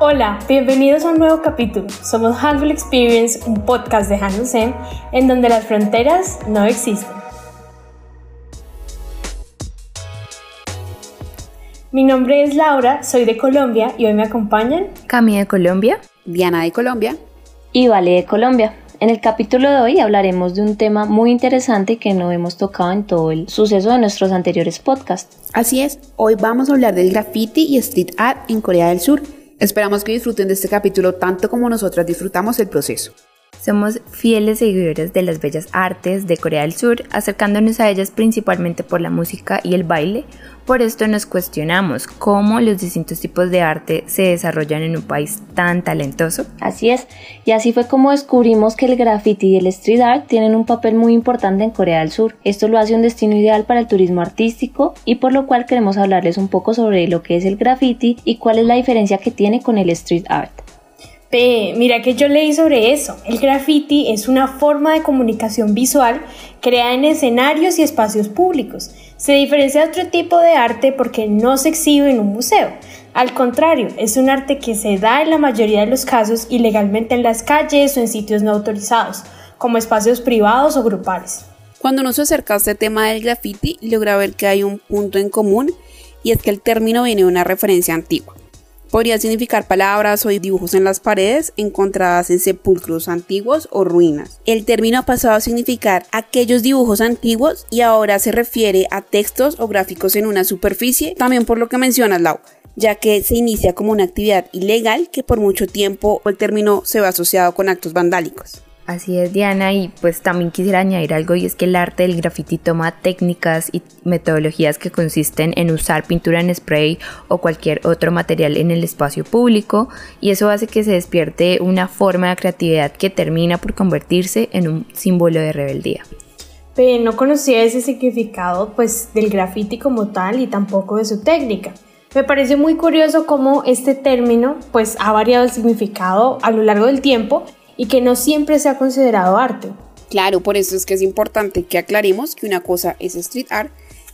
Hola, bienvenidos a un nuevo capítulo. Somos Handful Experience, un podcast de Hanusem en donde las fronteras no existen. Mi nombre es Laura, soy de Colombia y hoy me acompañan Cami de Colombia, Diana de Colombia y Vale de Colombia. En el capítulo de hoy hablaremos de un tema muy interesante que no hemos tocado en todo el suceso de nuestros anteriores podcasts. Así es, hoy vamos a hablar del graffiti y street art en Corea del Sur. Esperamos que disfruten de este capítulo tanto como nosotras disfrutamos el proceso. Somos fieles seguidores de las bellas artes de Corea del Sur, acercándonos a ellas principalmente por la música y el baile. Por esto nos cuestionamos cómo los distintos tipos de arte se desarrollan en un país tan talentoso. Así es, y así fue como descubrimos que el graffiti y el street art tienen un papel muy importante en Corea del Sur. Esto lo hace un destino ideal para el turismo artístico y por lo cual queremos hablarles un poco sobre lo que es el graffiti y cuál es la diferencia que tiene con el street art mira que yo leí sobre eso. El graffiti es una forma de comunicación visual creada en escenarios y espacios públicos. Se diferencia de otro tipo de arte porque no se exhibe en un museo. Al contrario, es un arte que se da en la mayoría de los casos ilegalmente en las calles o en sitios no autorizados, como espacios privados o grupales. Cuando nos acerca a este tema del graffiti, logra ver que hay un punto en común y es que el término viene de una referencia antigua. Podría significar palabras o dibujos en las paredes encontradas en sepulcros antiguos o ruinas. El término ha pasado a significar aquellos dibujos antiguos y ahora se refiere a textos o gráficos en una superficie, también por lo que mencionas, Lau, ya que se inicia como una actividad ilegal que por mucho tiempo el término se va asociado con actos vandálicos. Así es, Diana, y pues también quisiera añadir algo y es que el arte del graffiti toma técnicas y metodologías que consisten en usar pintura en spray o cualquier otro material en el espacio público y eso hace que se despierte una forma de creatividad que termina por convertirse en un símbolo de rebeldía. Pero no conocía ese significado pues del graffiti como tal y tampoco de su técnica. Me parece muy curioso cómo este término pues ha variado el significado a lo largo del tiempo y que no siempre se ha considerado arte. Claro, por eso es que es importante que aclaremos que una cosa es street art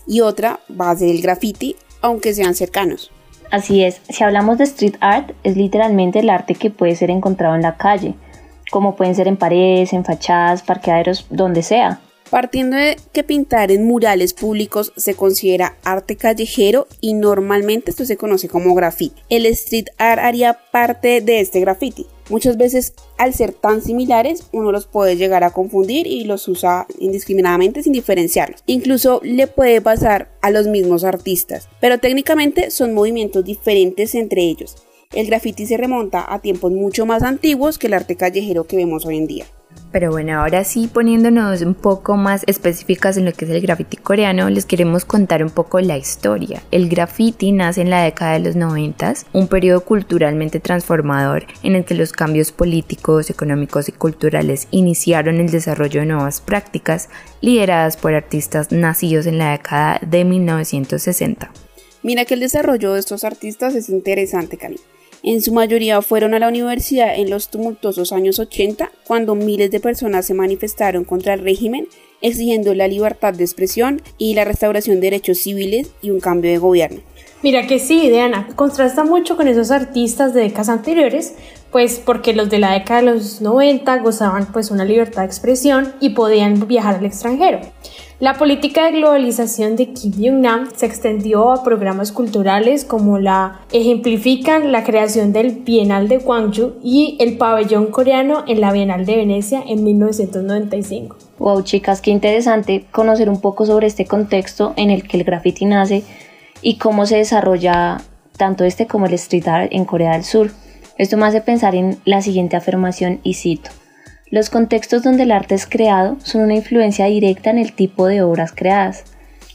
y otra va a ser el graffiti, aunque sean cercanos. Así es, si hablamos de street art, es literalmente el arte que puede ser encontrado en la calle, como pueden ser en paredes, en fachadas, parqueaderos, donde sea. Partiendo de que pintar en murales públicos se considera arte callejero y normalmente esto se conoce como graffiti. El street art haría parte de este graffiti. Muchas veces al ser tan similares uno los puede llegar a confundir y los usa indiscriminadamente sin diferenciarlos. Incluso le puede pasar a los mismos artistas, pero técnicamente son movimientos diferentes entre ellos. El graffiti se remonta a tiempos mucho más antiguos que el arte callejero que vemos hoy en día. Pero bueno, ahora sí poniéndonos un poco más específicas en lo que es el graffiti coreano, les queremos contar un poco la historia. El graffiti nace en la década de los 90, un periodo culturalmente transformador en el que los cambios políticos, económicos y culturales iniciaron el desarrollo de nuevas prácticas lideradas por artistas nacidos en la década de 1960. Mira que el desarrollo de estos artistas es interesante, Cali. En su mayoría fueron a la universidad en los tumultuosos años 80, cuando miles de personas se manifestaron contra el régimen, exigiendo la libertad de expresión y la restauración de derechos civiles y un cambio de gobierno. Mira que sí, Diana, contrasta mucho con esos artistas de décadas anteriores, pues porque los de la década de los 90 gozaban pues una libertad de expresión y podían viajar al extranjero. La política de globalización de Kim Jong-nam se extendió a programas culturales como la ejemplifican la creación del Bienal de Gwangju y el pabellón coreano en la Bienal de Venecia en 1995. Wow, chicas, qué interesante conocer un poco sobre este contexto en el que el graffiti nace y cómo se desarrolla tanto este como el street art en Corea del Sur. Esto me hace pensar en la siguiente afirmación y cito. Los contextos donde el arte es creado son una influencia directa en el tipo de obras creadas.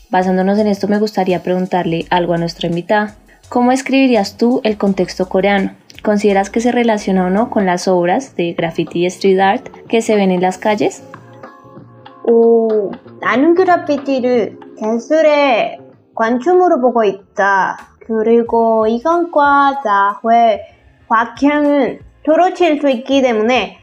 Basándonos en esto me gustaría preguntarle algo a nuestra invitada. ¿Cómo escribirías tú el contexto coreano? ¿Consideras que se relaciona o no con las obras de graffiti y street art que se ven en las calles? 오, 나는 그래피티를 댄스의 관춤으로 보고 있다. 그리고 이건과 자회 곽형은 도로칠 수 있기 때문에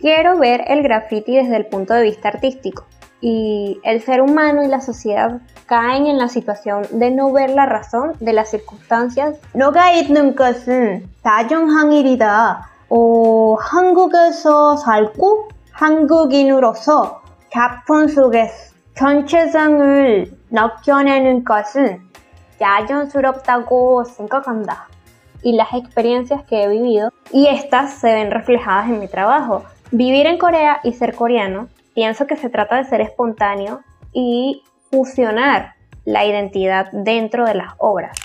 Quiero ver el graffiti desde el punto de vista artístico. y el ser humano y la sociedad caen en la situación de no ver la razón de las circunstancias. 너가 있는 것은 다정항일이다. 어, 한국에서 살고 한국인으로서 작품 속에서 전체성을 느껴내는 것은 야전스럽다고 생각한다. Y las experiencias que he vivido, y estas se ven reflejadas en mi trabajo. Vivir en Corea y ser coreano pienso que se trata de ser espontáneo y fusionar la identidad dentro de las obras.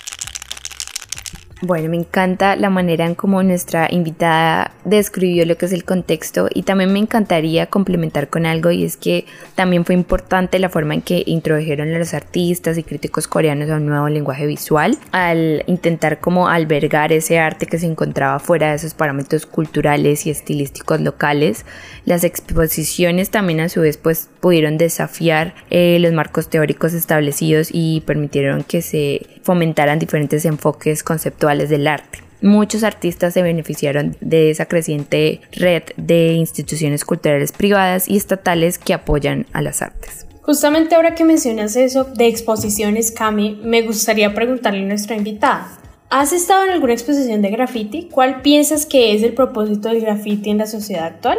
Bueno, me encanta la manera en cómo nuestra invitada describió lo que es el contexto y también me encantaría complementar con algo y es que también fue importante la forma en que introdujeron a los artistas y críticos coreanos a un nuevo lenguaje visual al intentar como albergar ese arte que se encontraba fuera de esos parámetros culturales y estilísticos locales. Las exposiciones también a su vez pues pudieron desafiar eh, los marcos teóricos establecidos y permitieron que se fomentaran diferentes enfoques conceptuales del arte. Muchos artistas se beneficiaron de esa creciente red de instituciones culturales privadas y estatales que apoyan a las artes. Justamente ahora que mencionas eso de exposiciones, Cami, me gustaría preguntarle a nuestra invitada. ¿Has estado en alguna exposición de graffiti? ¿Cuál piensas que es el propósito del graffiti en la sociedad actual?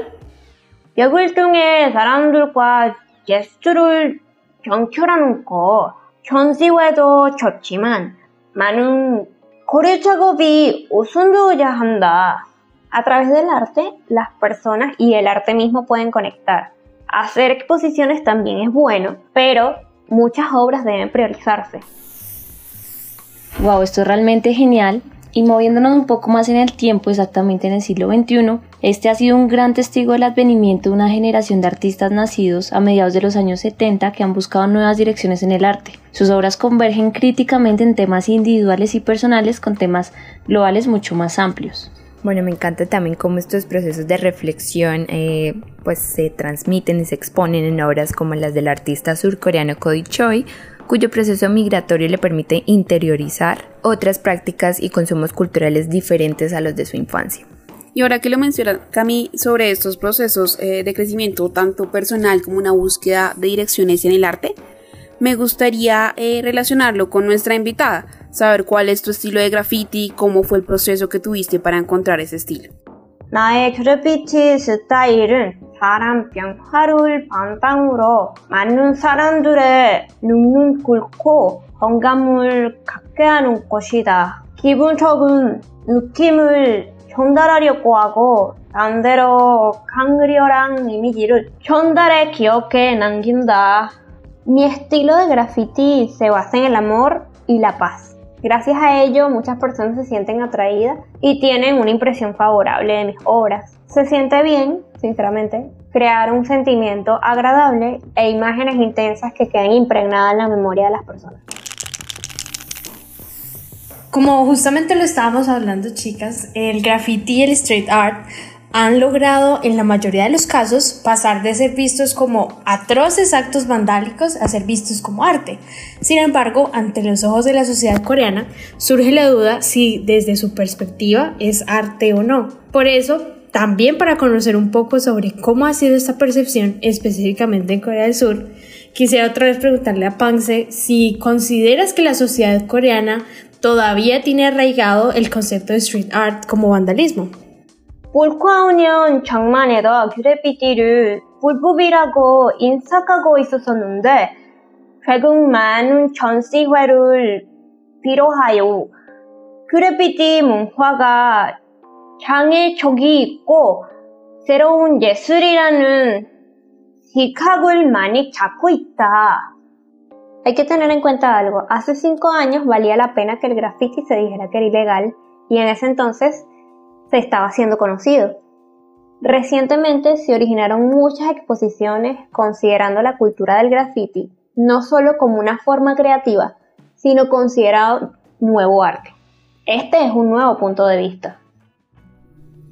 역을동의 사람들과 제스처를 경결하는 거 전시회도 좋지만 많은 거래 작업이 우선되어야 한다. A través del arte, las personas y el arte mismo pueden conectar. Hacer exposiciones también es bueno, pero muchas obras deben priorizarse. Wow, esto es realmente genial y moviéndonos un poco más en el tiempo, exactamente en el siglo XXI, este ha sido un gran testigo del advenimiento de una generación de artistas nacidos a mediados de los años 70 que han buscado nuevas direcciones en el arte. Sus obras convergen críticamente en temas individuales y personales con temas globales mucho más amplios. Bueno, me encanta también cómo estos procesos de reflexión eh, pues se transmiten y se exponen en obras como las del artista surcoreano Cody Choi cuyo proceso migratorio le permite interiorizar otras prácticas y consumos culturales diferentes a los de su infancia. Y ahora que lo menciona Cami sobre estos procesos eh, de crecimiento tanto personal como una búsqueda de direcciones en el arte, me gustaría eh, relacionarlo con nuestra invitada, saber cuál es tu estilo de graffiti, cómo fue el proceso que tuviste para encontrar ese estilo. 나의 그래피티 스타일은 바람병 하루를 반땅으로 많은 사람들의 눈을 꿇고 건강을 갖게 하는 것이다. 기본적인 느낌을 전달하려고 하고 반대로 강렬한 이미지를 전달해 기억에 남긴다. Mi estilo de graffiti se basa en el amor y la paz. Gracias a ello, muchas personas se sienten atraídas y tienen una impresión favorable de mis obras. Se siente bien, sinceramente, crear un sentimiento agradable e imágenes intensas que queden impregnadas en la memoria de las personas. Como justamente lo estábamos hablando, chicas, el graffiti y el street art han logrado en la mayoría de los casos pasar de ser vistos como atroces actos vandálicos a ser vistos como arte. Sin embargo, ante los ojos de la sociedad coreana surge la duda si desde su perspectiva es arte o no. Por eso, también para conocer un poco sobre cómo ha sido esta percepción específicamente en Corea del Sur, quisiera otra vez preguntarle a Pangse si consideras que la sociedad coreana todavía tiene arraigado el concepto de street art como vandalismo. 몰카우년 장만에다 그래피티를 불법이라고 인식하고 있었었는데 최근 많은 전시회를 비롯하여 그래피티 문화가 장애적이 있고 새로운 예술이라는 시각을 많이 잡고 있다. Hay que tener en cuenta algo. Hace cinco años valía la pena que el graffiti se dijera que era ilegal y en ese entonces se estaba siendo conocido. Recientemente se originaron muchas exposiciones considerando la cultura del graffiti no solo como una forma creativa, sino considerado nuevo arte. Este es un nuevo punto de vista.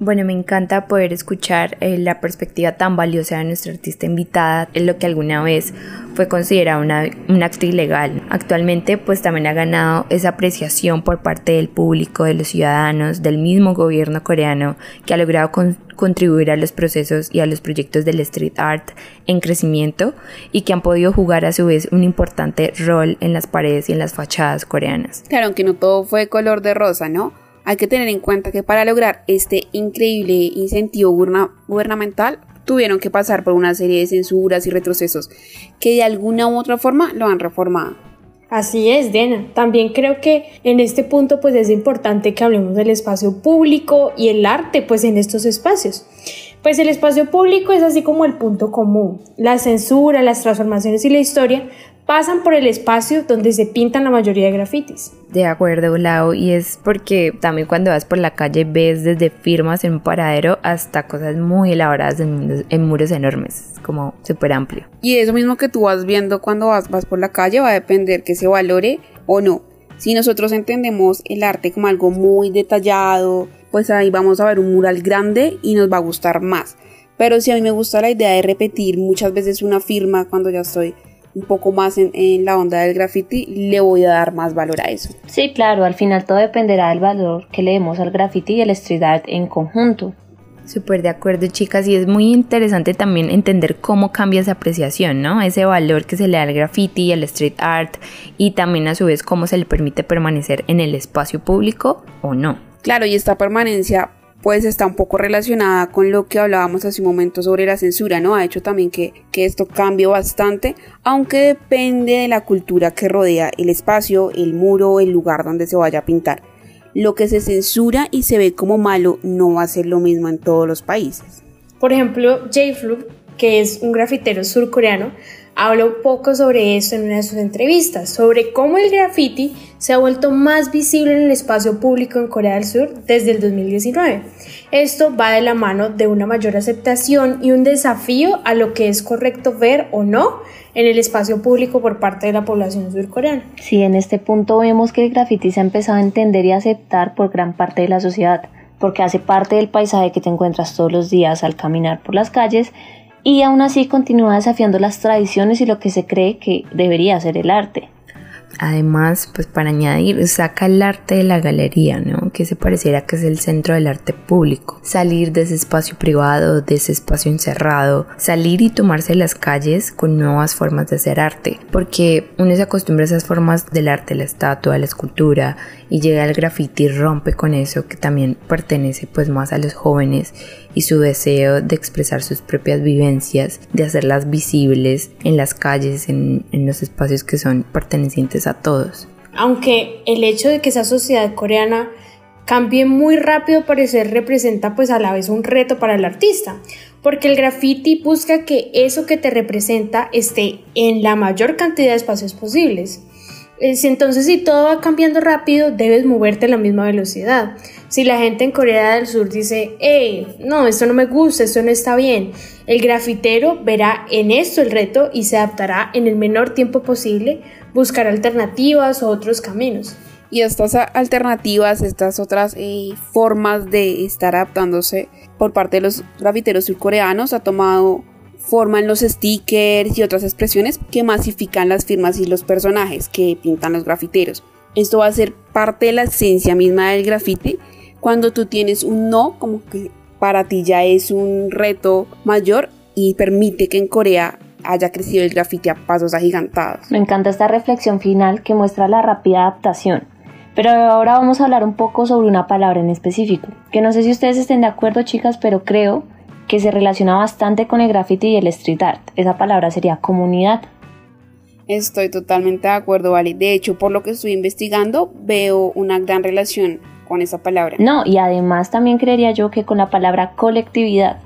Bueno, me encanta poder escuchar eh, la perspectiva tan valiosa de nuestra artista invitada en lo que alguna vez fue considerado un acto ilegal. Actualmente pues también ha ganado esa apreciación por parte del público, de los ciudadanos, del mismo gobierno coreano que ha logrado contribuir a los procesos y a los proyectos del street art en crecimiento y que han podido jugar a su vez un importante rol en las paredes y en las fachadas coreanas. Claro, aunque no todo fue color de rosa, ¿no? Hay que tener en cuenta que para lograr este increíble incentivo gubernamental tuvieron que pasar por una serie de censuras y retrocesos que de alguna u otra forma lo han reformado. Así es, Dena. También creo que en este punto pues es importante que hablemos del espacio público y el arte pues en estos espacios. Pues el espacio público es así como el punto común. La censura, las transformaciones y la historia pasan por el espacio donde se pintan la mayoría de grafitis. De acuerdo, Lau, y es porque también cuando vas por la calle ves desde firmas en un paradero hasta cosas muy elaboradas en, muros enormes, como súper amplio. Y eso mismo que tú vas viendo cuando vas, vas por la calle va a depender que se valore o no. Si nosotros entendemos el arte como algo muy detallado, pues ahí vamos a ver un mural grande y nos va a gustar más. Pero si a mí me gusta la idea de repetir muchas veces una firma cuando ya estoy un poco más en, la onda del graffiti, le voy a dar más valor a eso. Sí, claro, al final todo dependerá del valor que le demos al graffiti y al street art en conjunto. Súper de acuerdo, chicas, y es muy interesante también entender cómo cambia esa apreciación, ¿no? Ese valor que se le da al graffiti y al street art, y también a su vez cómo se le permite permanecer en el espacio público o no. Claro, y esta permanencia pues está un poco relacionada con lo que hablábamos hace un momento sobre la censura, ¿no? Ha hecho también que, que esto cambie bastante, aunque depende de la cultura que rodea el espacio, el muro, el lugar donde se vaya a pintar. Lo que se censura y se ve como malo no va a ser lo mismo en todos los países. Por ejemplo, J. que es un grafitero surcoreano, habla un poco sobre esto en una de sus entrevistas, sobre cómo el graffiti se ha vuelto más visible en el espacio público en Corea del Sur desde el 2019. Esto va de la mano de una mayor aceptación y un desafío a lo que es correcto ver o no en el espacio público por parte de la población surcoreana. Sí, en este punto vemos que el graffiti se ha empezado a entender y aceptar por gran parte de la sociedad, porque hace parte del paisaje que te encuentras todos los días al caminar por las calles y aún así continúa desafiando las tradiciones y lo que se cree que debería ser el arte. Además, pues para añadir, saca el arte de la galería, ¿no? Que se pareciera que es el centro del arte público. Salir de ese espacio privado, de ese espacio encerrado, salir y tomarse las calles con nuevas formas de hacer arte. Porque uno se acostumbra a esas formas del arte, la estatua, la escultura, y llega al graffiti rompe con eso que también pertenece pues más a los jóvenes y su deseo de expresar sus propias vivencias, de hacerlas visibles en las calles, en, en los espacios que son pertenecientes a todos. Aunque el hecho de que esa sociedad coreana cambie muy rápido parecer representa pues a la vez un reto para el artista, porque el graffiti busca que eso que te representa esté en la mayor cantidad de espacios posibles. Entonces, si todo va cambiando rápido, debes moverte a la misma velocidad. Si la gente en Corea del Sur dice, hey, no, esto no me gusta, esto no está bien, el grafitero verá en esto el reto y se adaptará en el menor tiempo posible, buscar alternativas o otros caminos. Y estas alternativas, estas otras eh, formas de estar adaptándose por parte de los grafiteros surcoreanos ha tomado forman los stickers y otras expresiones que masifican las firmas y los personajes que pintan los grafiteros. Esto va a ser parte de la esencia misma del grafite. Cuando tú tienes un no, como que para ti ya es un reto mayor y permite que en Corea haya crecido el grafite a pasos agigantados. Me encanta esta reflexión final que muestra la rápida adaptación. Pero ahora vamos a hablar un poco sobre una palabra en específico, que no sé si ustedes estén de acuerdo chicas, pero creo que se relaciona bastante con el graffiti y el street art. Esa palabra sería comunidad. Estoy totalmente de acuerdo, Vale. De hecho, por lo que estoy investigando, veo una gran relación con esa palabra. No, y además también creería yo que con la palabra colectividad.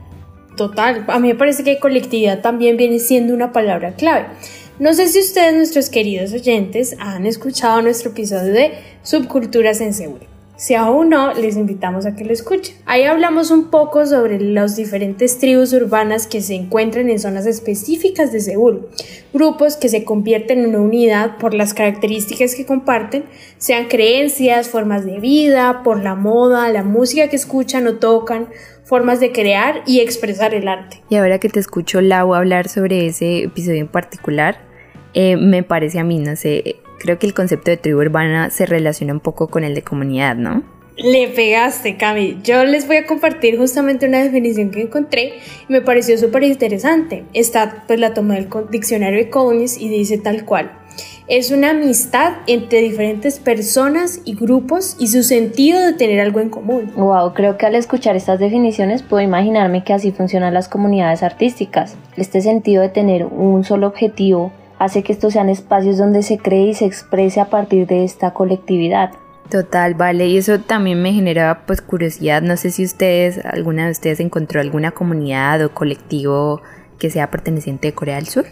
Total, a mí me parece que colectividad también viene siendo una palabra clave. No sé si ustedes, nuestros queridos oyentes, han escuchado nuestro episodio de Subculturas en Seguro. Si aún no, les invitamos a que lo escuchen. Ahí hablamos un poco sobre las diferentes tribus urbanas que se encuentran en zonas específicas de Seúl, grupos que se convierten en una unidad por las características que comparten, sean creencias, formas de vida, por la moda, la música que escuchan o tocan, formas de crear y expresar el arte. Y ahora que te escucho Lau hablar sobre ese episodio en particular, eh, me parece a mí, no sé, creo que el concepto de tribu urbana se relaciona un poco con el de comunidad, ¿no? Le pegaste, Cami. Yo les voy a compartir justamente una definición que encontré y me pareció súper interesante. Está, pues la tomé del diccionario de Collins y dice tal cual. Es una amistad entre diferentes personas y grupos y su sentido de tener algo en común. Wow, creo que al escuchar estas definiciones puedo imaginarme que así funcionan las comunidades artísticas. Este sentido de tener un solo objetivo hace que estos sean espacios donde se cree y se exprese a partir de esta colectividad. Total, vale, y eso también me genera pues curiosidad, no sé si ustedes, alguna de ustedes encontró alguna comunidad o colectivo que sea perteneciente de Corea del Sur.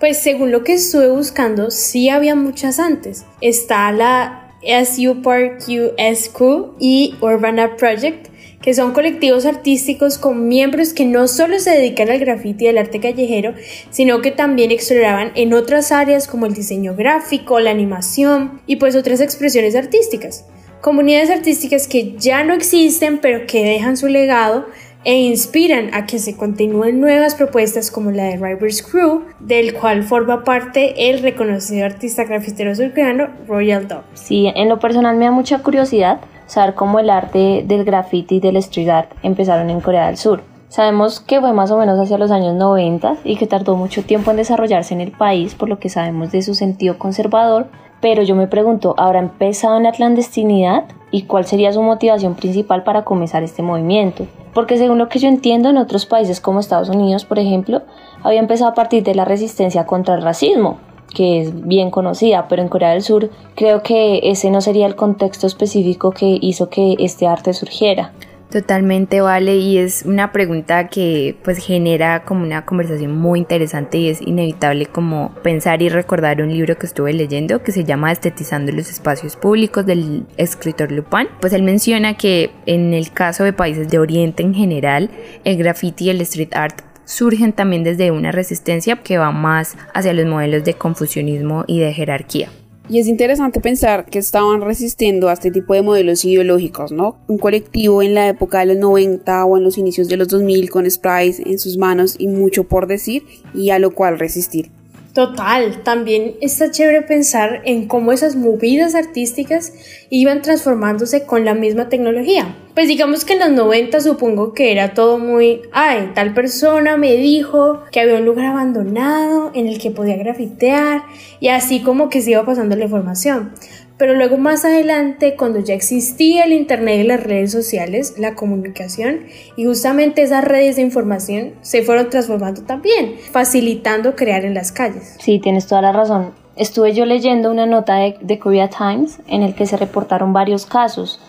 Pues según lo que estuve buscando, sí había muchas antes. Está la SU Park USQ y Urbana Project, que son colectivos artísticos con miembros que no solo se dedican al graffiti y al arte callejero, sino que también exploraban en otras áreas como el diseño gráfico, la animación y pues otras expresiones artísticas. Comunidades artísticas que ya no existen pero que dejan su legado e inspiran a que se continúen nuevas propuestas como la de Rivers Crew, del cual forma parte el reconocido artista grafitero surcoreano Royal Dog. Sí, en lo personal me da mucha curiosidad saber cómo el arte del graffiti y del street art empezaron en Corea del Sur. Sabemos que fue más o menos hacia los años 90 y que tardó mucho tiempo en desarrollarse en el país por lo que sabemos de su sentido conservador, pero yo me pregunto, ¿habrá empezado en la clandestinidad? ¿Y cuál sería su motivación principal para comenzar este movimiento? Porque según lo que yo entiendo, en otros países como Estados Unidos, por ejemplo, había empezado a partir de la resistencia contra el racismo, que es bien conocida, pero en Corea del Sur creo que ese no sería el contexto específico que hizo que este arte surgiera. Totalmente vale y es una pregunta que pues genera como una conversación muy interesante y es inevitable como pensar y recordar un libro que estuve leyendo que se llama Estetizando los espacios públicos del escritor Lupin. Pues él menciona que en el caso de países de Oriente en general el graffiti y el street art surgen también desde una resistencia que va más hacia los modelos de confusionismo y de jerarquía. Y es interesante pensar que estaban resistiendo a este tipo de modelos ideológicos, ¿no? Un colectivo en la época de los 90 o en los inicios de los 2000 con sprays en sus manos y mucho por decir y a lo cual resistir. Total, también está chévere pensar en cómo esas movidas artísticas iban transformándose con la misma tecnología. Pues digamos que en los 90 supongo que era todo muy, ay, tal persona me dijo que había un lugar abandonado en el que podía grafitear y así como que se iba pasando la información. Pero luego más adelante, cuando ya existía el Internet y las redes sociales, la comunicación y justamente esas redes de información se fueron transformando también, facilitando crear en las calles. Sí, tienes toda la razón. Estuve yo leyendo una nota de, de Korea Times en el que se reportaron varios casos.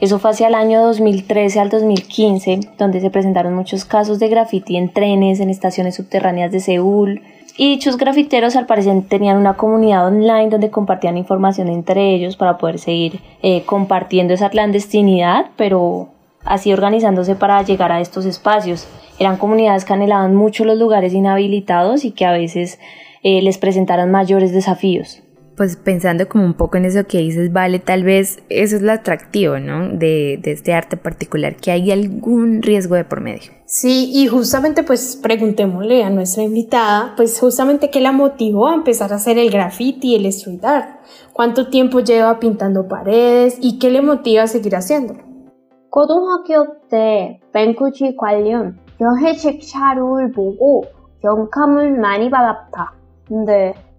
Eso fue hacia el año 2013 al 2015, donde se presentaron muchos casos de graffiti en trenes, en estaciones subterráneas de Seúl, y dichos grafiteros al parecer tenían una comunidad online donde compartían información entre ellos para poder seguir eh, compartiendo esa clandestinidad, pero así organizándose para llegar a estos espacios. Eran comunidades que anhelaban mucho los lugares inhabilitados y que a veces eh, les presentaron mayores desafíos pues pensando como un poco en eso que dices, vale, tal vez eso es lo atractivo, ¿no? De, de, este arte particular, que hay algún riesgo de por medio. Sí, y justamente pues preguntémosle a nuestra invitada, pues justamente qué la motivó a empezar a hacer el graffiti y el street art. ¿Cuánto tiempo lleva pintando paredes y qué le motiva a seguir haciéndolo?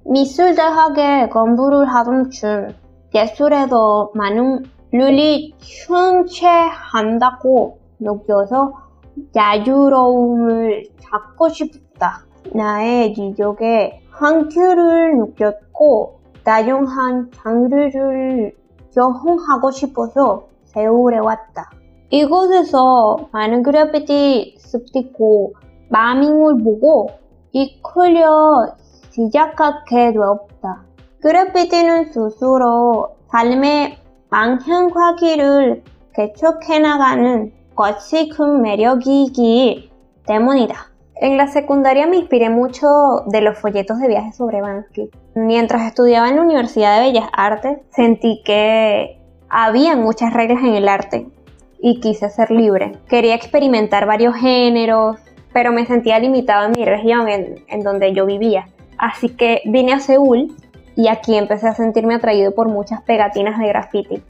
미술대학에 공부를 하던 중 예술에도 많은 룰이 충체한다고 느껴서 자유로움을 찾고 싶다. 나의 지적에 한큐를 느꼈고 다양한 장르를 경험하고 싶어서 세울에 왔다. 이곳에서 많은 그래피티 습득고 마밍을 보고 이끌려 시작하게 되었다. 그래피티는 스스로 삶의 망향과기를 개척해 나가는 것이 큰 매력이기 때문이다. En la secundaria me inspiré mucho de los folletos de viajes sobre Bansky. Mientras estudiaba en la Universidad de Bellas Artes, sentí que había muchas reglas en el arte y quise ser libre. Quería experimentar varios géneros, pero me sentía limitado en mi región, en, en donde yo vivía. Así que vine a Seúl y aquí empecé a sentirme atraído por muchas pegatinas de graffiti.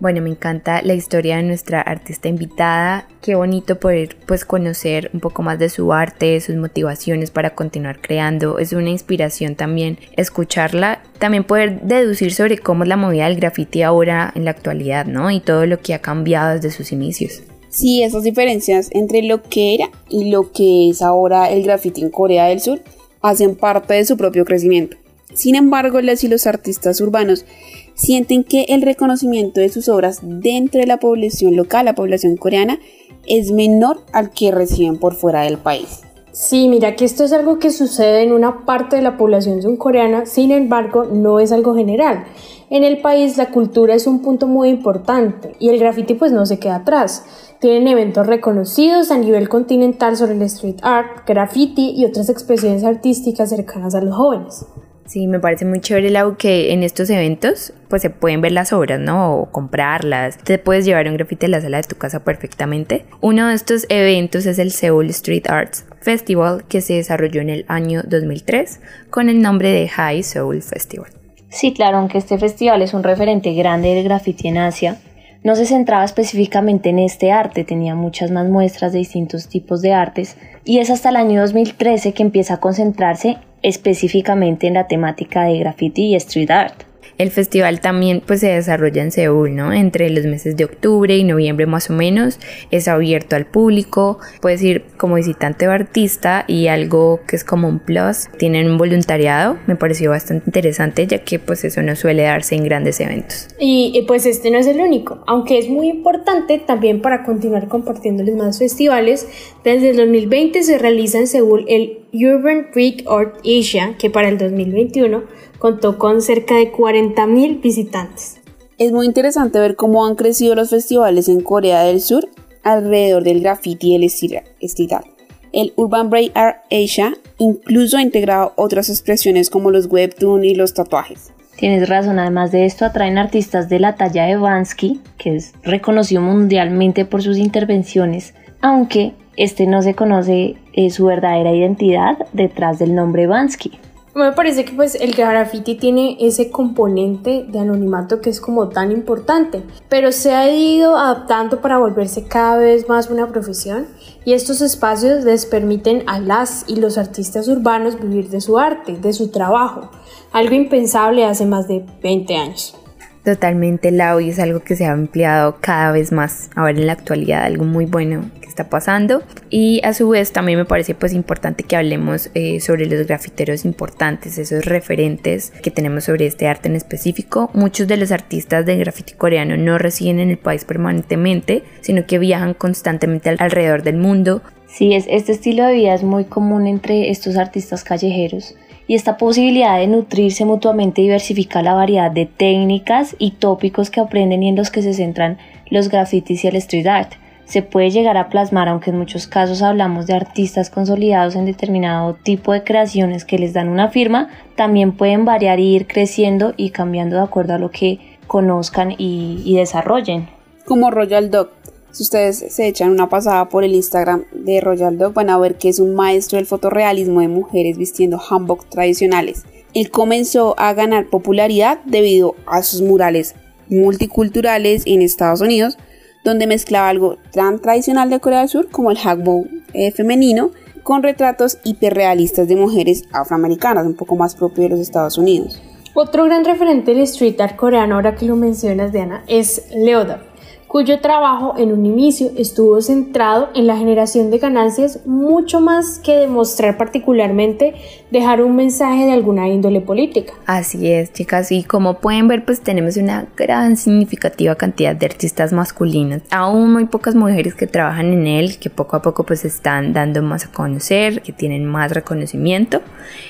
Bueno, me encanta la historia de nuestra artista invitada. Qué bonito poder pues conocer un poco más de su arte, sus motivaciones para continuar creando. Es una inspiración también escucharla, también poder deducir sobre cómo es la movida del graffiti ahora en la actualidad, ¿no? Y todo lo que ha cambiado desde sus inicios. Sí, esas diferencias entre lo que era y lo que es ahora el graffiti en Corea del Sur hacen parte de su propio crecimiento. Sin embargo, las y los artistas urbanos sienten que el reconocimiento de sus obras dentro de la población local, la población coreana, es menor al que reciben por fuera del país. Sí, mira que esto es algo que sucede en una parte de la población surcoreana, sin embargo, no es algo general. En el país la cultura es un punto muy importante y el graffiti pues no se queda atrás. Tienen eventos reconocidos a nivel continental sobre el street art, graffiti y otras expresiones artísticas cercanas a los jóvenes. Sí, me parece muy chévere, Lau, que en estos eventos pues se pueden ver las obras, ¿no? O comprarlas. Te puedes llevar un grafite a la sala de tu casa perfectamente. Uno de estos eventos es el Seoul Street Arts Festival que se desarrolló en el año 2003 con el nombre de High Seoul Festival. Sí, claro, aunque este festival es un referente grande del graffiti en Asia, no se centraba específicamente en este arte, tenía muchas más muestras de distintos tipos de artes y es hasta el año 2013 que empieza a concentrarse específicamente en la temática de graffiti y street art. El festival también pues se desarrolla en Seúl, ¿no? Entre los meses de octubre y noviembre más o menos. Es abierto al público. Puedes ir como visitante o artista y algo que es como un plus. Tienen un voluntariado. Me pareció bastante interesante ya que pues eso no suele darse en grandes eventos. Y, pues este no es el único. Aunque es muy importante también para continuar compartiéndoles más festivales. Desde el 2020 se realiza en Seúl el Urban Freak Art Asia que para el 2021 contó con cerca de 40.000 visitantes. Es muy interesante ver cómo han crecido los festivales en Corea del Sur alrededor del graffiti y el street art. El Urban Break Art Asia incluso ha integrado otras expresiones como los webtoon y los tatuajes. Tienes razón, además de esto atraen artistas de la talla de Bansky, que es reconocido mundialmente por sus intervenciones, aunque este no se conoce eh, su verdadera identidad detrás del nombre Bansky. Me parece que pues el graffiti tiene ese componente de anonimato que es como tan importante, pero se ha ido adaptando para volverse cada vez más una profesión y estos espacios les permiten a las y los artistas urbanos vivir de su arte, de su trabajo, algo impensable hace más de 20 años. Totalmente, Lau, y es algo que se ha ampliado cada vez más ahora en la actualidad, algo muy bueno está pasando. Y a su vez también me parece pues importante que hablemos eh, sobre los grafiteros importantes, esos referentes que tenemos sobre este arte en específico. Muchos de los artistas de graffiti coreano no residen en el país permanentemente, sino que viajan constantemente alrededor del mundo. Sí, es, este estilo de vida es muy común entre estos artistas callejeros y esta posibilidad de nutrirse mutuamente diversifica la variedad de técnicas y tópicos que aprenden y en los que se centran los grafitis y el street art. Se puede llegar a plasmar, aunque en muchos casos hablamos de artistas consolidados en determinado tipo de creaciones que les dan una firma, también pueden variar y ir creciendo y cambiando de acuerdo a lo que conozcan y, desarrollen. Como Royal Dog, si ustedes se echan una pasada por el Instagram de Royal Dog, van a ver que es un maestro del fotorrealismo de mujeres vistiendo hanbok tradicionales. Él comenzó a ganar popularidad debido a sus murales multiculturales en Estados Unidos, donde mezclaba algo tan tradicional de Corea del Sur como el hanbok eh, femenino con retratos hiperrealistas de mujeres afroamericanas, un poco más propio de los Estados Unidos. Otro gran referente del street art coreano, ahora que lo mencionas, Diana, es Leodor cuyo trabajo en un inicio estuvo centrado en la generación de ganancias mucho más que demostrar particularmente dejar un mensaje de alguna índole política. Así es, chicas, y como pueden ver, pues tenemos una gran significativa cantidad de artistas masculinos, aún muy pocas mujeres que trabajan en él, que poco a poco pues están dando más a conocer, que tienen más reconocimiento.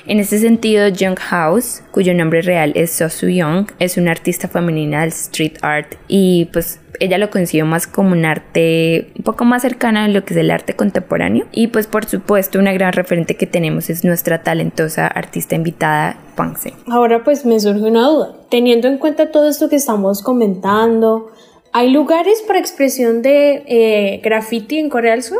En este sentido, Young House, cuyo nombre real es Sosu Young, es una artista femenina del street art y pues ella lo concibió más como un arte un poco más cercano a lo que es el arte contemporáneo. Y pues por supuesto una gran referente que tenemos es nuestra talentosa artista invitada, Pangse. Ahora pues me surge una duda. Teniendo en cuenta todo esto que estamos comentando, ¿hay lugares para expresión de eh, graffiti en Corea del Sur?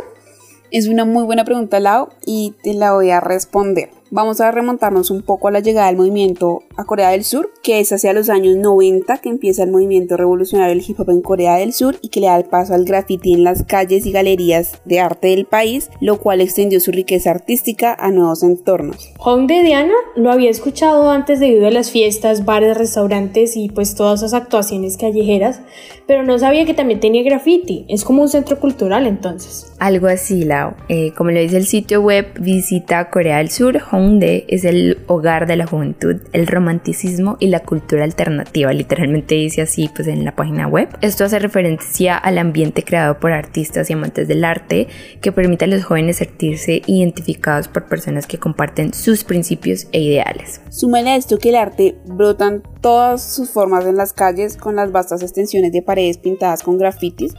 Es una muy buena pregunta, Lau, y te la voy a responder vamos a remontarnos un poco a la llegada del movimiento a Corea del Sur, que es hacia los años 90 que empieza el movimiento revolucionario del hip hop en Corea del Sur y que le da el paso al graffiti en las calles y galerías de arte del país, lo cual extendió su riqueza artística a nuevos entornos. de Diana lo había escuchado antes debido a las fiestas, bares, restaurantes y pues todas esas actuaciones callejeras, pero no sabía que también tenía graffiti. Es como un centro cultural entonces. Algo así, Lau. Eh, como lo dice el sitio web, visita Corea del Sur, Hongdae es el hogar de la juventud, el romanticismo y la cultura alternativa. Literalmente dice así pues en la página web. Esto hace referencia al ambiente creado por artistas y amantes del arte que permite a los jóvenes sentirse identificados por personas que comparten sus principios e ideales. Súmale a esto que el arte brotan todas sus formas en las calles con las vastas extensiones de paredes pintadas con grafitis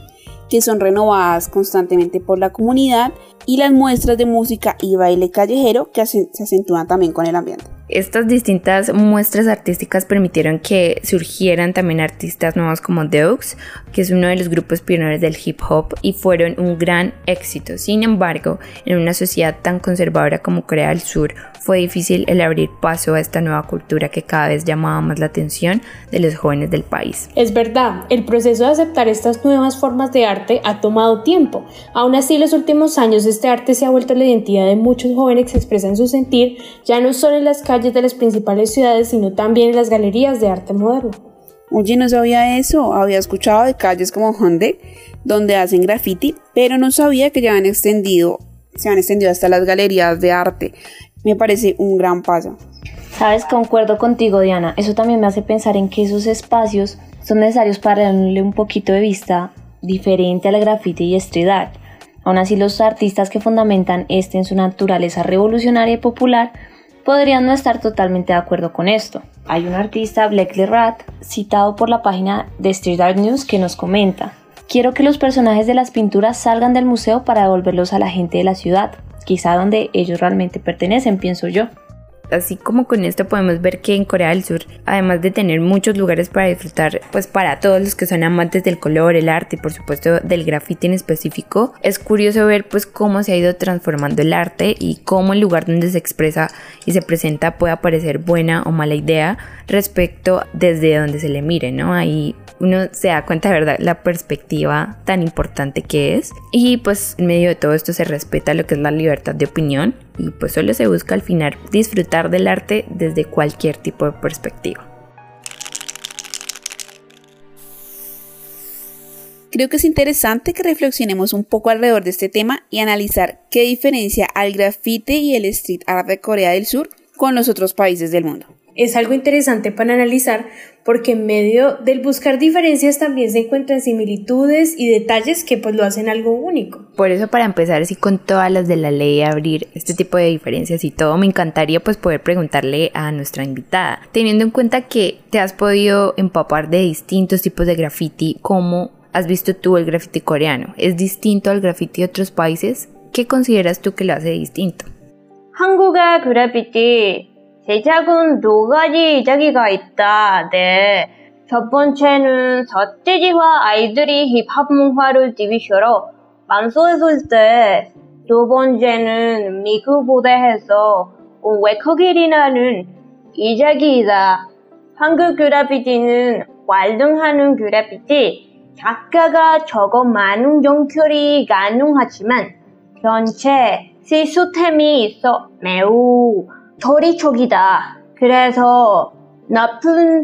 que son renovadas constantemente por la comunidad y las muestras de música y baile callejero que se acentúan también con el ambiente. Estas distintas muestras artísticas permitieron que surgieran también artistas nuevos como Deux, que es uno de los grupos pioneros del hip hop y fueron un gran éxito. Sin embargo, en una sociedad tan conservadora como Corea del Sur, fue difícil el abrir paso a esta nueva cultura que cada vez llamaba más la atención de los jóvenes del país. Es verdad, el proceso de aceptar estas nuevas formas de arte ha tomado tiempo. Aún así, en los últimos años este arte se ha vuelto la identidad de muchos jóvenes que expresan su sentir, ya no solo en las calles de las principales ciudades, sino también en las galerías de arte moderno. Oye, no sabía eso, había escuchado de calles como Honde, donde hacen graffiti, pero no sabía que ya han extendido, se han extendido hasta las galerías de arte me parece un gran paso. Sabes, concuerdo contigo, Diana. Eso también me hace pensar en que esos espacios son necesarios para darle un poquito de vista diferente al graffiti y street art. Aún así, los artistas que fundamentan este en su naturaleza revolucionaria y popular podrían no estar totalmente de acuerdo con esto. Hay un artista, Blackley Rat, citado por la página de Street Art News, que nos comenta: Quiero que los personajes de las pinturas salgan del museo para devolverlos a la gente de la ciudad quizá donde ellos realmente pertenecen, pienso yo. Así como con esto podemos ver que en Corea del Sur, además de tener muchos lugares para disfrutar, pues para todos los que son amantes del color, el arte y por supuesto del graffiti en específico, es curioso ver pues cómo se ha ido transformando el arte y cómo el lugar donde se expresa y se presenta puede parecer buena o mala idea respecto desde donde se le mire, ¿no? Ahí uno se da cuenta verdad la perspectiva tan importante que es y pues en medio de todo esto se respeta lo que es la libertad de opinión y pues solo se busca al final disfrutar del arte desde cualquier tipo de perspectiva. Creo que es interesante que reflexionemos un poco alrededor de este tema y analizar qué diferencia al grafite y el street art de Corea del Sur con los otros países del mundo es algo interesante para analizar porque en medio del buscar diferencias también se encuentran similitudes y detalles que pues lo hacen algo único. Por eso para empezar así con todas las de la ley abrir este tipo de diferencias y todo, me encantaría pues poder preguntarle a nuestra invitada, teniendo en cuenta que te has podido empapar de distintos tipos de graffiti, ¿cómo has visto tú el graffiti coreano? ¿Es distinto al graffiti de otros países? ¿Qué consideras tú que lo hace distinto? 제작은 두 가지 이야기가 있다. 네. 첫 번째는 서태지와 아이들이 힙합 문화를 TV쇼로 만소했을 때, 두 번째는 미국 무대에서 외국인이라는 이야기이다. 한국 그래피티는 활동하는 그래피티, 작가가 적어 많은 연결이 가능하지만, 전체 시스템이 있어 매우 처리촉이다. 그래서 나쁜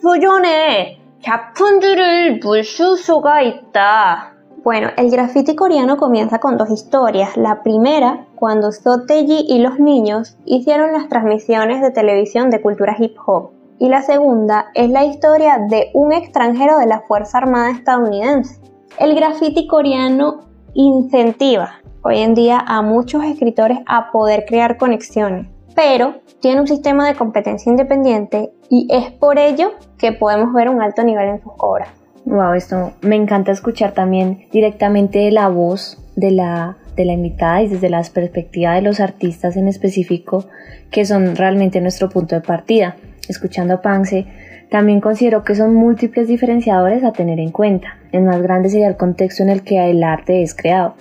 수준의 작품들을 물수 수가 있다. Bueno, el graffiti coreano comienza con dos historias. La primera, cuando Soteji y los niños hicieron las transmisiones de televisión de cultura hip hop. Y la segunda es la historia de un extranjero de la Fuerza Armada estadounidense. El graffiti coreano incentiva hoy en día a muchos escritores a poder crear conexiones, pero tiene un sistema de competencia independiente y es por ello que podemos ver un alto nivel en sus obras. Wow, esto me encanta escuchar también directamente la voz de la, de la invitada y desde la perspectiva de los artistas en específico que son realmente nuestro punto de partida. Escuchando a Pance, también considero que son múltiples diferenciadores a tener en cuenta. El más grande sería el contexto en el que el arte es creado,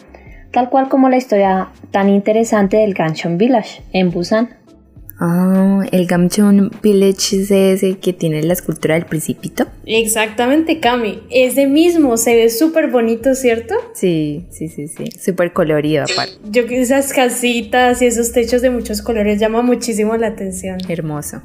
tal cual como la historia tan interesante del Ganchon Village en Busan. Ah, el Gamchon Village es ese que tiene la escultura del principito. Exactamente, Cami. Ese mismo, se ve súper bonito, ¿cierto? Sí, sí, sí, sí. Súper colorido aparte. Yo que esas casitas y esos techos de muchos colores llama muchísimo la atención. Hermoso.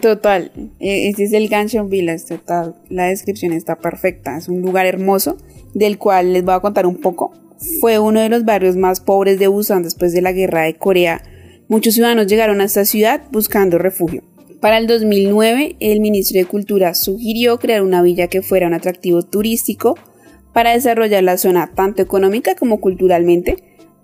Total, este es el Ganshon Village, total. La descripción está perfecta. Es un lugar hermoso del cual les voy a contar un poco. Fue uno de los barrios más pobres de Busan después de la guerra de Corea Muchos ciudadanos llegaron a esta ciudad buscando refugio. Para el 2009, el ministro de Cultura sugirió crear una villa que fuera un atractivo turístico para desarrollar la zona tanto económica como culturalmente,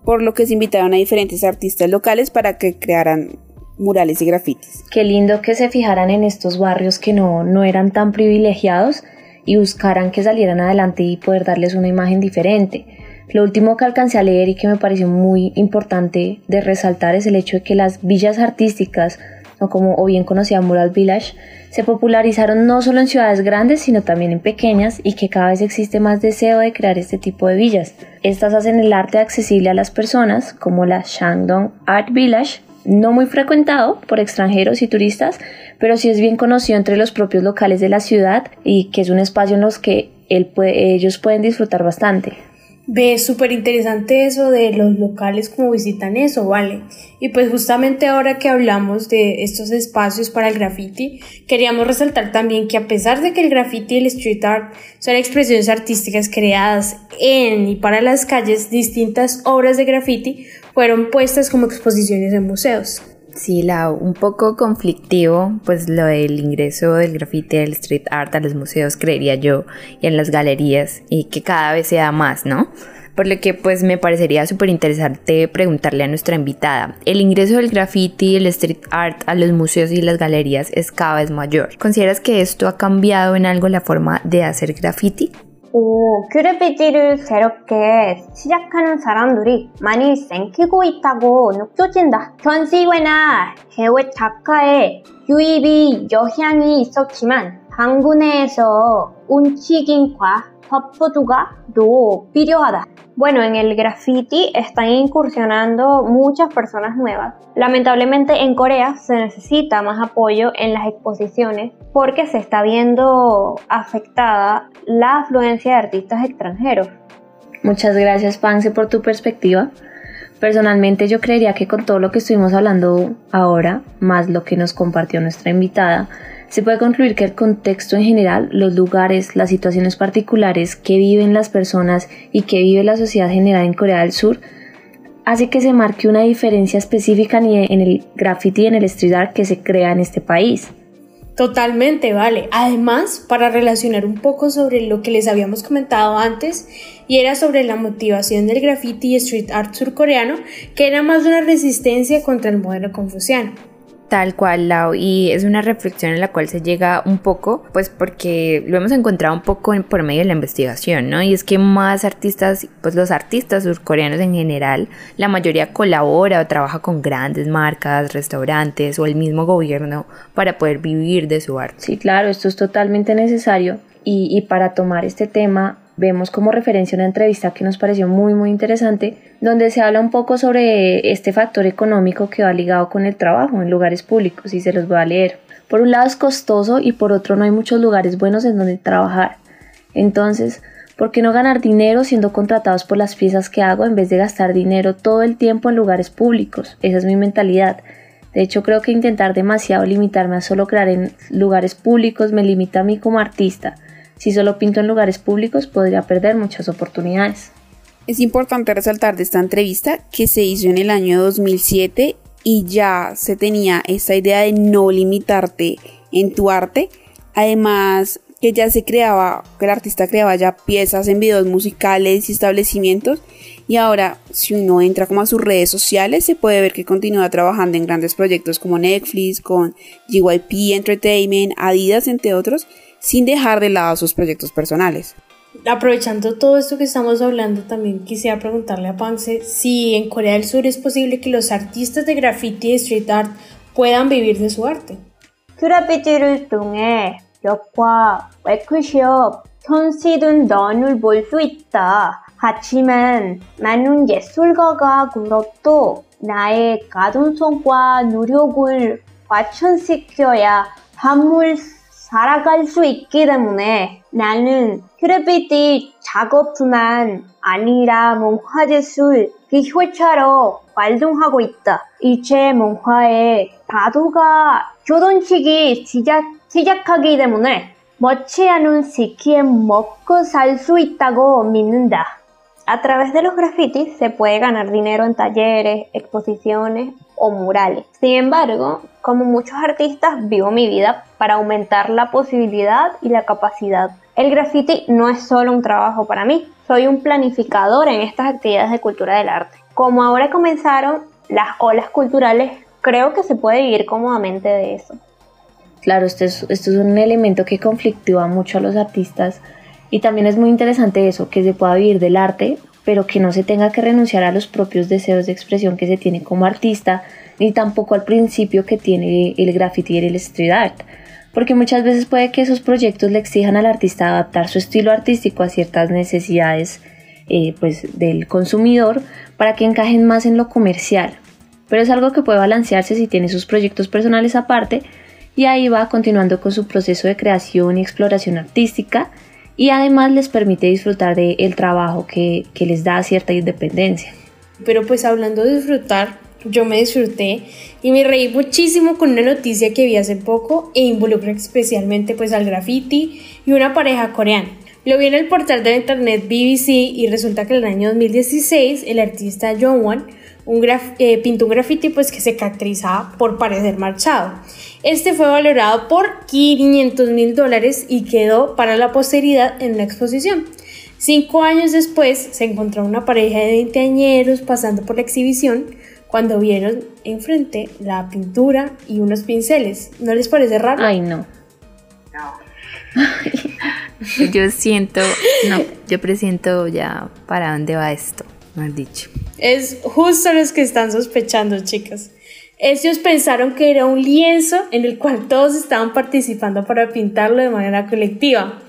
por lo que se invitaron a diferentes artistas locales para que crearan murales y grafitis. Qué lindo que se fijaran en estos barrios que no, no eran tan privilegiados y buscaran que salieran adelante y poder darles una imagen diferente. Lo último que alcancé a leer y que me pareció muy importante de resaltar es el hecho de que las villas artísticas, o como o bien conocida Mural Village, se popularizaron no solo en ciudades grandes, sino también en pequeñas y que cada vez existe más deseo de crear este tipo de villas. Estas hacen el arte accesible a las personas, como la Shandong Art Village, no muy frecuentado por extranjeros y turistas, pero sí es bien conocido entre los propios locales de la ciudad y que es un espacio en los que ellos pueden disfrutar bastante. Ve súper interesante eso de los locales como visitan eso, ¿vale? Y pues justamente ahora que hablamos de estos espacios para el graffiti, queríamos resaltar también que a pesar de que el graffiti y el street art son expresiones artísticas creadas en y para las calles, distintas obras de graffiti fueron puestas como exposiciones en museos. Sí, la, un poco conflictivo, pues lo del ingreso del graffiti del street art a los museos, creería yo, y en las galerías, y que cada vez sea más, ¿no? Por lo que pues me parecería súper interesante preguntarle a nuestra invitada, el ingreso del graffiti y el street art a los museos y las galerías es cada vez mayor. ¿Consideras que esto ha cambiado en algo la forma de hacer graffiti? 오, 큐르비지를 새롭게 시작하는 사람들이 많이 생기고 있다고 느껴진다. 전시회나 해외 작가의 유입이 영향이 있었지만 내에서 움직임과 법보도가 더 필요하다. Bueno, en el graffiti están incursionando muchas personas nuevas. Lamentablemente en Corea se necesita más apoyo en las exposiciones porque se está viendo afectada la afluencia de artistas extranjeros. Muchas gracias, Pance, por tu perspectiva. Personalmente yo creería que con todo lo que estuvimos hablando ahora, más lo que nos compartió nuestra invitada, se puede concluir que el contexto en general, los lugares, las situaciones particulares que viven las personas y que vive la sociedad general en Corea del Sur, hace que se marque una diferencia específica en el graffiti y en el street art que se crea en este país. Totalmente, vale. Además, para relacionar un poco sobre lo que les habíamos comentado antes, y era sobre la motivación del graffiti y street art surcoreano, que era más una resistencia contra el modelo confuciano. Tal cual, Lau, y es una reflexión en la cual se llega un poco, pues porque lo hemos encontrado un poco por medio de la investigación, ¿no? Y es que más artistas, pues los artistas surcoreanos en general, la mayoría colabora o trabaja con grandes marcas, restaurantes o el mismo gobierno para poder vivir de su arte. Sí, claro, esto es totalmente necesario y, y para tomar este tema vemos como referencia una entrevista que nos pareció muy muy interesante, donde se habla un poco sobre este factor económico que va ligado con el trabajo en lugares públicos y se los voy a leer. Por un lado es costoso y por otro no hay muchos lugares buenos en donde trabajar. Entonces, ¿por qué no ganar dinero siendo contratados por las piezas que hago en vez de gastar dinero todo el tiempo en lugares públicos? Esa es mi mentalidad. De hecho, creo que intentar demasiado limitarme a solo crear en lugares públicos me limita a mí como artista Si solo pinto en lugares públicos podría perder muchas oportunidades. Es importante resaltar de esta entrevista que se hizo en el año 2007 y ya se tenía esta idea de no limitarte en tu arte. Además, que ya se creaba, que el artista creaba ya piezas en videos musicales y establecimientos. Y ahora, si uno entra como a sus redes sociales, se puede ver que continúa trabajando en grandes proyectos como Netflix, con GYP Entertainment, Adidas, entre otros, sin dejar de lado sus proyectos personales. Aprovechando todo esto que estamos hablando, también quisiera preguntarle a Pance si en Corea del Sur es posible que los artistas de graffiti y street art puedan vivir de su arte. 그래피티를 통해 벽화, 워크숍, 손 씻은 넌을 볼 수 있다. 하지만 많은 예술가가 그룹도 나의 가동성과 노력을 과천시켜야 밤을 살아갈 수 있기 때문에 나는 그래피티 작업뿐만 아니라 문화예술 기회차로 활동하고 있다. 이제 문화의 파도가 조금씩이 시작, 시작하기 때문에 멋지 않은 시기에 먹고 살 수 있다고 믿는다. A través de los grafitis se puede ganar dinero en talleres, exposiciones o murales. Sin embargo, como muchos artistas, vivo mi vida para aumentar la posibilidad y la capacidad. El graffiti no es solo un trabajo para mí, soy un planificador en estas actividades de cultura del arte. Como ahora comenzaron las olas culturales, creo que se puede vivir cómodamente de eso. Claro, esto es, un elemento que conflictúa mucho a los artistas y también es muy interesante eso, que se pueda vivir del arte, pero que no se tenga que renunciar a los propios deseos de expresión que se tiene como artista, ni tampoco al principio que tiene el graffiti y el street art. Porque muchas veces puede que esos proyectos le exijan al artista adaptar su estilo artístico a ciertas necesidades eh, pues, del consumidor para que encajen más en lo comercial. Pero es algo que puede balancearse si tiene sus proyectos personales aparte y ahí va continuando con su proceso de creación y exploración artística y además les permite disfrutar del trabajo que, que les da cierta independencia. Pero pues hablando de disfrutar, yo me disfruté y me reí muchísimo con una noticia que vi hace poco e involucra especialmente pues al graffiti y una pareja coreana. Lo vi en el portal de internet BBC y resulta que en el año 2016 el artista Jongwon un eh, pintó un graffiti pues que se caracterizaba por parecer marchado. Este fue valorado por 500 mil dólares y quedó para la posteridad en una exposición. Cinco años después se encontró una pareja de 20 añeros pasando por la exhibición cuando vieron enfrente la pintura y unos pinceles. ¿No les parece raro? Ay, no. yo siento, no, yo presiento ya para dónde va esto, mal dicho. Es justo los que están sospechando, chicas. Ellos pensaron que era un lienzo en el cual todos estaban participando para pintarlo de manera colectiva.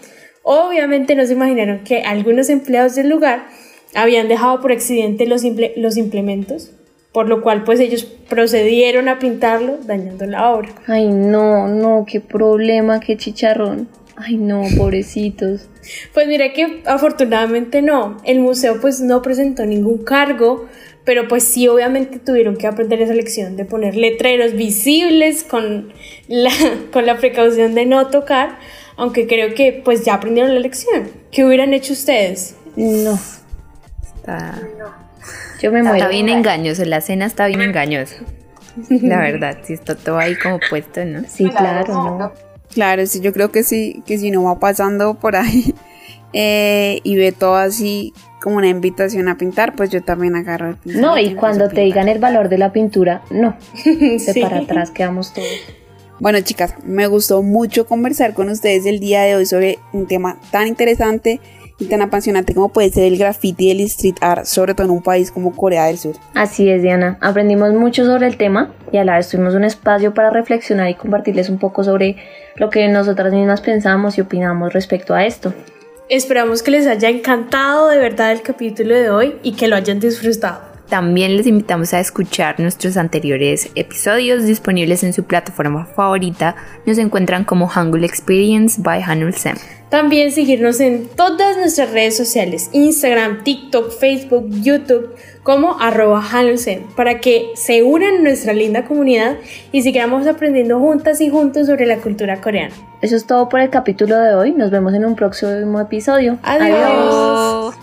Obviamente no se imaginaron que algunos empleados del lugar habían dejado por accidente los, los implementos, por lo cual pues ellos procedieron a pintarlo dañando la obra. Ay no, no, qué problema, qué chicharrón. Ay no, pobrecitos. Pues mira que afortunadamente no. El museo pues no presentó ningún cargo, pero pues sí obviamente tuvieron que aprender esa lección de poner letreros visibles con la, con la precaución de no tocar, aunque creo que pues ya aprendieron la lección. ¿Qué hubieran hecho ustedes? No. Está... Yo me muero. Está bien engañoso, la cena está bien engañosa. La verdad, si está todo ahí como puesto, ¿no? Sí, claro, no. Claro, sí, yo creo que sí, que si no va pasando por ahí eh, y ve todo así como una invitación a pintar, pues yo también agarro el pincel. No, y cuando te digan el valor de la pintura, no. De para atrás quedamos todos. Bueno, chicas, me gustó mucho conversar con ustedes el día de hoy sobre un tema tan interesante y tan apasionante como puede ser el graffiti y el street art, sobre todo en un país como Corea del Sur. Así es, Diana. Aprendimos mucho sobre el tema y a la vez tuvimos un espacio para reflexionar y compartirles un poco sobre lo que nosotras mismas pensamos y opinamos respecto a esto. Esperamos que les haya encantado de verdad el capítulo de hoy y que lo hayan disfrutado. También les invitamos a escuchar nuestros anteriores episodios disponibles en su plataforma favorita. Nos encuentran como Hangul Experience by Hanul Sem. También seguirnos en todas nuestras redes sociales, Instagram, TikTok, Facebook, YouTube, como arroba Hanulsen, para que se unan a nuestra linda comunidad y sigamos aprendiendo juntas y juntos sobre la cultura coreana. Eso es todo por el capítulo de hoy. Nos vemos en un próximo episodio. Adiós.